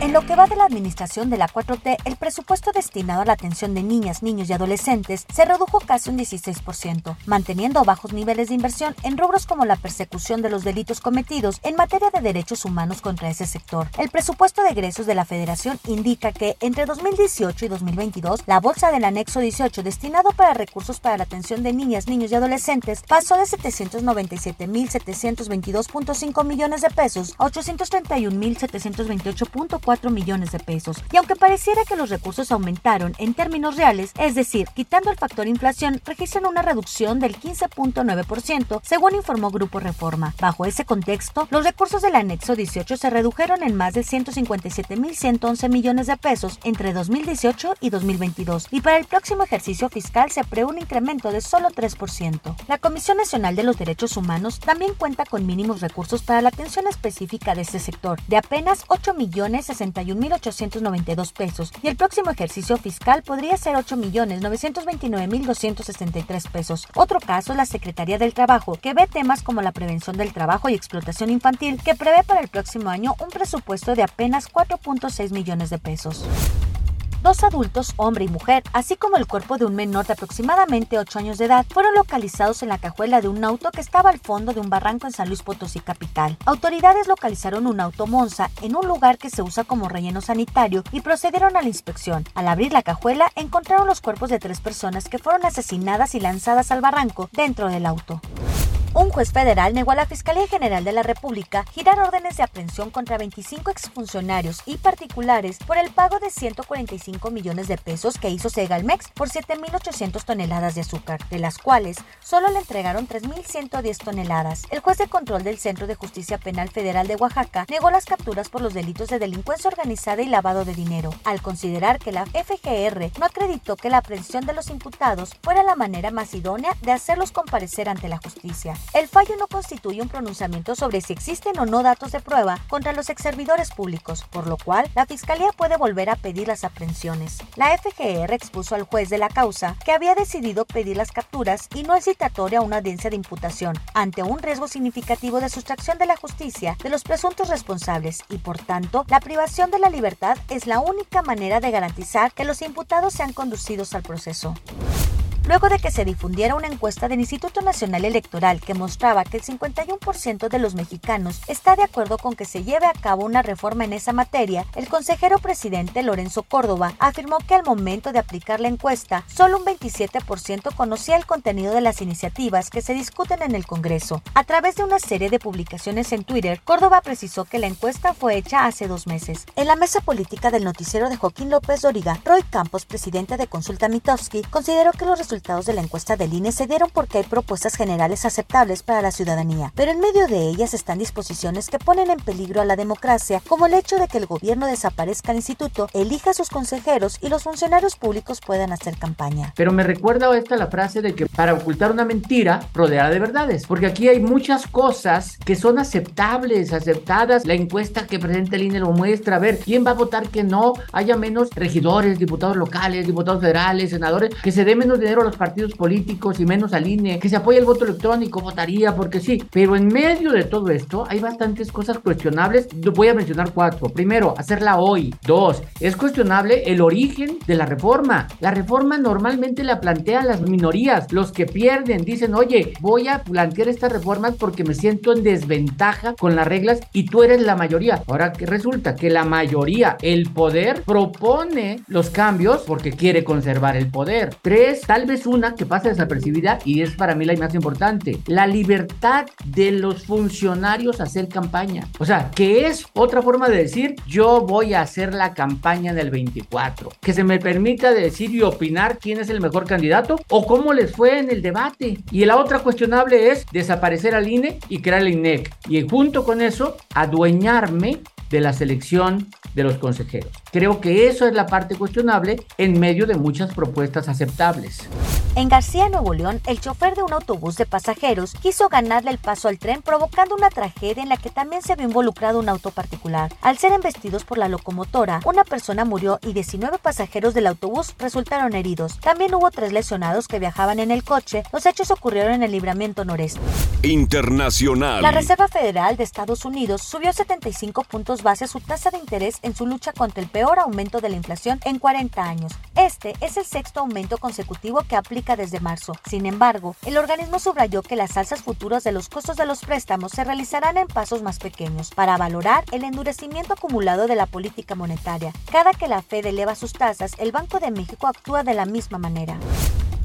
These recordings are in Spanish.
En lo que va de la administración de la 4T, el presupuesto destinado a la atención de niñas, niños y adolescentes se redujo casi un 16%, manteniendo bajos niveles de inversión en rubros como la persecución de los delitos cometidos en materia de derechos humanos contra ese sector. El presupuesto de egresos de la Federación indica que entre 2018 y 2022, la bolsa del anexo 18 destinado para recursos para la atención de niñas, niños y adolescentes pasó de 797.722.5 millones de pesos a 831.728.4 millones de pesos. Y aunque pareciera que los recursos aumentaron en términos reales, es decir, quitando el factor inflación, registran una reducción del 15.9%, según informó Grupo Reforma. Bajo ese contexto, los recursos del anexo 18 se redujeron en más de 157.111 millones de pesos entre 2018 y 2022, y para el próximo ejercicio fiscal se prevé un incremento de solo 3%. La Comisión Nacional de los Derechos Humanos también cuenta con mínimos recursos para la atención específica de este sector, de apenas 8 millones 61.892 pesos y el próximo ejercicio fiscal podría ser 8.929.263 pesos. Otro caso es la Secretaría del Trabajo, que ve temas como la prevención del trabajo y explotación infantil, que prevé para el próximo año un presupuesto de apenas 4.6 millones de pesos. Dos adultos, hombre y mujer, así como el cuerpo de un menor de aproximadamente 8 años de edad, fueron localizados en la cajuela de un auto que estaba al fondo de un barranco en San Luis Potosí capital. Autoridades localizaron un auto Monza en un lugar que se usa como relleno sanitario y procedieron a la inspección. Al abrir la cajuela, encontraron los cuerpos de tres personas que fueron asesinadas y lanzadas al barranco dentro del auto. Un juez federal negó a la Fiscalía General de la República girar órdenes de aprehensión contra 25 exfuncionarios y particulares por el pago de 145 millones de pesos que hizo Segalmex por 7.800 toneladas de azúcar, de las cuales solo le entregaron 3.110 toneladas. El juez de control del Centro de Justicia Penal Federal de Oaxaca negó las capturas por los delitos de delincuencia organizada y lavado de dinero, al considerar que la FGR no acreditó que la aprehensión de los imputados fuera la manera más idónea de hacerlos comparecer ante la justicia. El fallo no constituye un pronunciamiento sobre si existen o no datos de prueba contra los exservidores públicos, por lo cual la Fiscalía puede volver a pedir las aprehensiones. La FGR expuso al juez de la causa que había decidido pedir las capturas y no el citatorio a una audiencia de imputación, ante un riesgo significativo de sustracción de la justicia de los presuntos responsables y, por tanto, la privación de la libertad es la única manera de garantizar que los imputados sean conducidos al proceso luego de que se difundiera una encuesta del Instituto Nacional Electoral que mostraba que el 51% de los mexicanos está de acuerdo con que se lleve a cabo una reforma en esa materia, el consejero presidente Lorenzo Córdoba afirmó que al momento de aplicar la encuesta, solo un 27% conocía el contenido de las iniciativas que se discuten en el Congreso. A través de una serie de publicaciones en Twitter, Córdoba precisó que la encuesta fue hecha hace dos meses. En la mesa política del noticiero de Joaquín López Doriga, Roy Campos, presidente de Consulta Mitowski, consideró que los resultados de la encuesta del INE se dieron porque hay propuestas generales aceptables para la ciudadanía, pero en medio de ellas están disposiciones que ponen en peligro a la democracia, como el hecho de que el gobierno desaparezca el instituto, elija a sus consejeros y los funcionarios públicos puedan hacer campaña. Pero me recuerda esta la frase de que para ocultar una mentira, rodeada de verdades, porque aquí hay muchas cosas que son aceptables, aceptadas. La encuesta que presenta el INE lo muestra. A ver, ¿quién va a votar que no haya menos regidores, diputados locales, diputados federales, senadores, que se dé menos dinero a los partidos políticos y menos al INE, que se apoye el voto electrónico, votaría porque sí. Pero en medio de todo esto hay bastantes cosas cuestionables. Voy a mencionar cuatro. Primero, hacerla hoy. Dos, es cuestionable el origen de la reforma. La reforma normalmente la plantean las minorías, los que pierden. Dicen, oye, voy a plantear estas reformas porque me siento en desventaja con las reglas y tú eres la mayoría. Ahora que resulta que la mayoría, el poder, propone los cambios porque quiere conservar el poder. Tres, tal vez una que pasa desapercibida y es para mí la más importante, la libertad de los funcionarios a hacer campaña. O sea, que es otra forma de decir, yo voy a hacer la campaña del 24. Que se me permita decir y opinar quién es el mejor candidato o cómo les fue en el debate. Y la otra cuestionable es desaparecer al INE y crear el INEC. Y junto con eso, adueñarme de la selección de los consejeros. Creo que eso es la parte cuestionable en medio de muchas propuestas aceptables. En García, Nuevo León, el chofer de un autobús de pasajeros quiso ganarle el paso al tren provocando una tragedia en la que también se vio involucrado un auto particular. Al ser embestidos por la locomotora, una persona murió y 19 pasajeros del autobús resultaron heridos. También hubo tres lesionados que viajaban en el coche. Los hechos ocurrieron en el libramiento noreste. Internacional. La Reserva Federal de Estados Unidos subió 75 puntos base su tasa de interés en su lucha contra el peor aumento de la inflación en 40 años. Este es el sexto aumento consecutivo que aplica desde marzo. Sin embargo, el organismo subrayó que las alzas futuras de los costos de los préstamos se realizarán en pasos más pequeños para valorar el endurecimiento acumulado de la política monetaria. Cada que la Fed eleva sus tasas, el Banco de México actúa de la misma manera.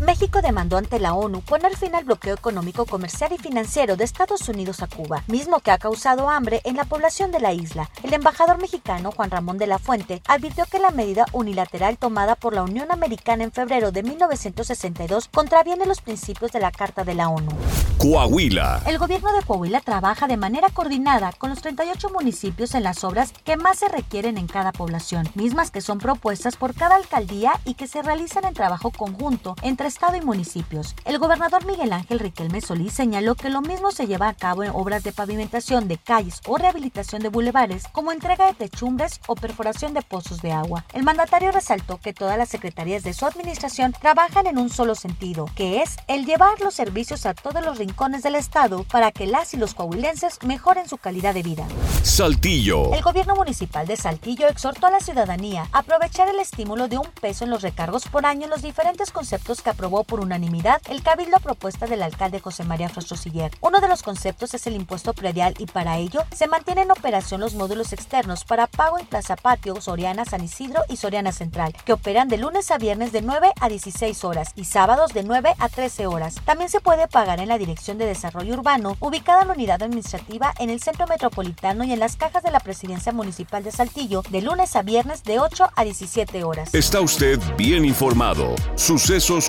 México demandó ante la ONU poner fin al bloqueo económico, comercial y financiero de Estados Unidos a Cuba, mismo que ha causado hambre en la población de la isla. El embajador mexicano Juan Ramón de la Fuente advirtió que la medida unilateral tomada por la Unión Americana en febrero de 1962 contraviene los principios de la Carta de la ONU. Coahuila. El gobierno de Coahuila trabaja de manera coordinada con los 38 municipios en las obras que más se requieren en cada población, mismas que son propuestas por cada alcaldía y que se realizan en trabajo conjunto entre Estado y municipios. El gobernador Miguel Ángel Riquelme Solís señaló que lo mismo se lleva a cabo en obras de pavimentación de calles o rehabilitación de bulevares, como entrega de techumbres o perforación de pozos de agua. El mandatario resaltó que todas las secretarías de su administración trabajan en un solo sentido, que es el llevar los servicios a todos los rincones del Estado para que las y los coahuilenses mejoren su calidad de vida. Saltillo. El gobierno municipal de Saltillo exhortó a la ciudadanía a aprovechar el estímulo de un peso en los recargos por año en los diferentes conceptos que aprobó por unanimidad el cabildo a propuesta del alcalde José María Frostosiller. Uno de los conceptos es el impuesto predial y para ello se mantiene en operación los módulos externos para pago en Plaza Patio, Soriana, San Isidro y Soriana Central, que operan de lunes a viernes de 9 a 16 horas y sábados de 9 a 13 horas. También se puede pagar en la Dirección de Desarrollo Urbano, ubicada en la unidad administrativa en el Centro Metropolitano y en las cajas de la Presidencia Municipal de Saltillo, de lunes a viernes de 8 a 17 horas. Está usted bien informado. Sucesos